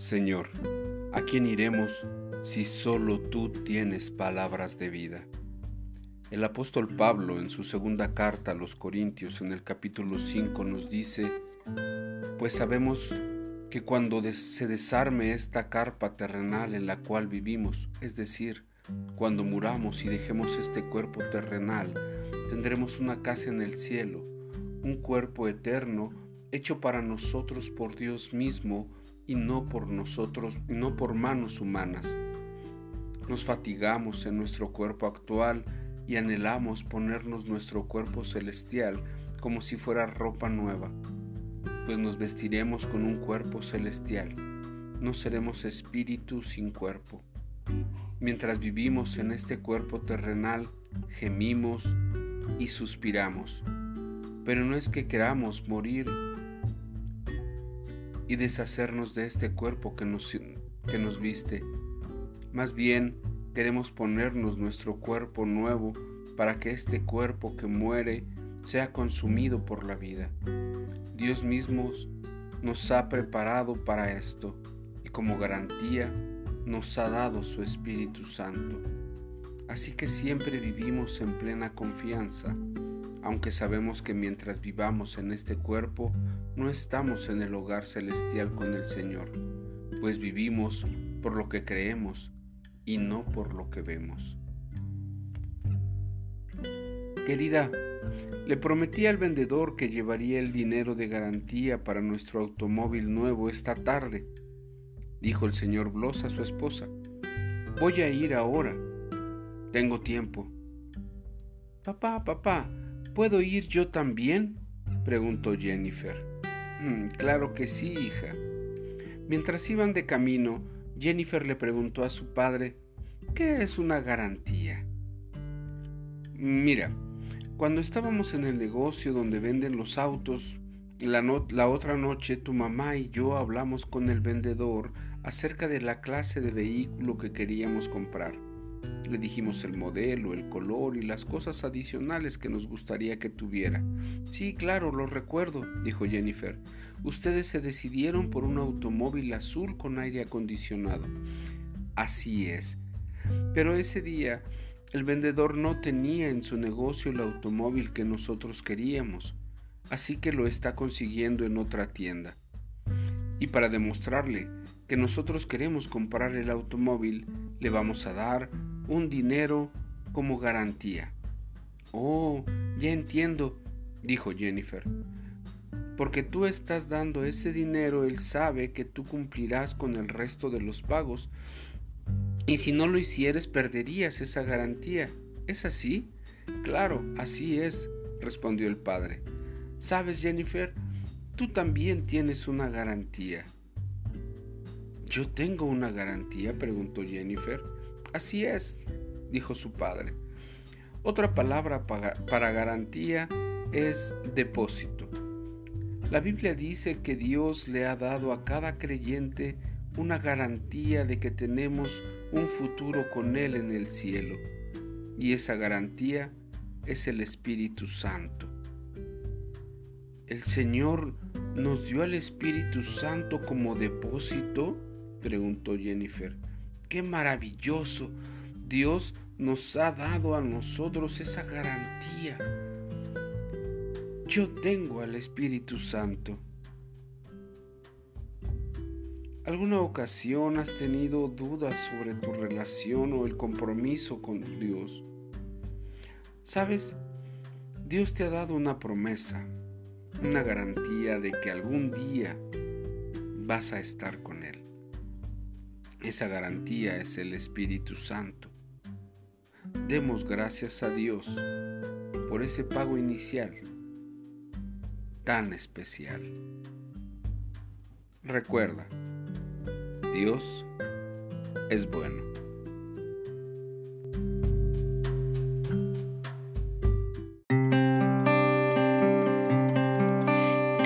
Señor, ¿a quién iremos si solo tú tienes palabras de vida? El apóstol Pablo en su segunda carta a los Corintios en el capítulo 5 nos dice, pues sabemos que cuando se desarme esta carpa terrenal en la cual vivimos, es decir, cuando muramos y dejemos este cuerpo terrenal, tendremos una casa en el cielo, un cuerpo eterno hecho para nosotros por Dios mismo, y no por nosotros, no por manos humanas. Nos fatigamos en nuestro cuerpo actual y anhelamos ponernos nuestro cuerpo celestial como si fuera ropa nueva, pues nos vestiremos con un cuerpo celestial, no seremos espíritu sin cuerpo. Mientras vivimos en este cuerpo terrenal, gemimos y suspiramos, pero no es que queramos morir y deshacernos de este cuerpo que nos, que nos viste. Más bien queremos ponernos nuestro cuerpo nuevo para que este cuerpo que muere sea consumido por la vida. Dios mismo nos ha preparado para esto y como garantía nos ha dado su Espíritu Santo. Así que siempre vivimos en plena confianza aunque sabemos que mientras vivamos en este cuerpo, no estamos en el hogar celestial con el Señor, pues vivimos por lo que creemos y no por lo que vemos. Querida, le prometí al vendedor que llevaría el dinero de garantía para nuestro automóvil nuevo esta tarde, dijo el señor Bloss a su esposa. Voy a ir ahora. Tengo tiempo. Papá, papá, ¿Puedo ir yo también? preguntó Jennifer. Mm, claro que sí, hija. Mientras iban de camino, Jennifer le preguntó a su padre, ¿qué es una garantía? Mira, cuando estábamos en el negocio donde venden los autos, la, la, otra noche tu mamá y yo hablamos con el vendedor acerca de la clase de vehículo que queríamos comprar. Le dijimos el modelo, el color y las cosas adicionales que nos gustaría que tuviera. Sí, claro, lo recuerdo, dijo Jennifer. Ustedes se decidieron por un automóvil azul con aire acondicionado. Así es. Pero ese día el vendedor no tenía en su negocio el automóvil que nosotros queríamos, así que lo está consiguiendo en otra tienda. Y para demostrarle que nosotros queremos comprar el automóvil, le vamos a dar un dinero como garantía. Oh, ya entiendo, dijo Jennifer. Porque tú estás dando ese dinero, él sabe que tú cumplirás con el resto de los pagos. Y si no lo hicieres, perderías esa garantía. ¿Es así? Claro, así es, respondió el padre. Sabes, Jennifer, tú también tienes una garantía. ¿Yo tengo una garantía? preguntó Jennifer. Así es, dijo su padre. Otra palabra para garantía es depósito. La Biblia dice que Dios le ha dado a cada creyente una garantía de que tenemos un futuro con Él en el cielo. Y esa garantía es el Espíritu Santo. ¿El Señor nos dio al Espíritu Santo como depósito? Preguntó Jennifer. Qué maravilloso. Dios nos ha dado a nosotros esa garantía. Yo tengo al Espíritu Santo. ¿Alguna ocasión has tenido dudas sobre tu relación o el compromiso con Dios? Sabes, Dios te ha dado una promesa, una garantía de que algún día vas a estar con Él. Esa garantía es el Espíritu Santo. Demos gracias a Dios por ese pago inicial tan especial. Recuerda, Dios es bueno.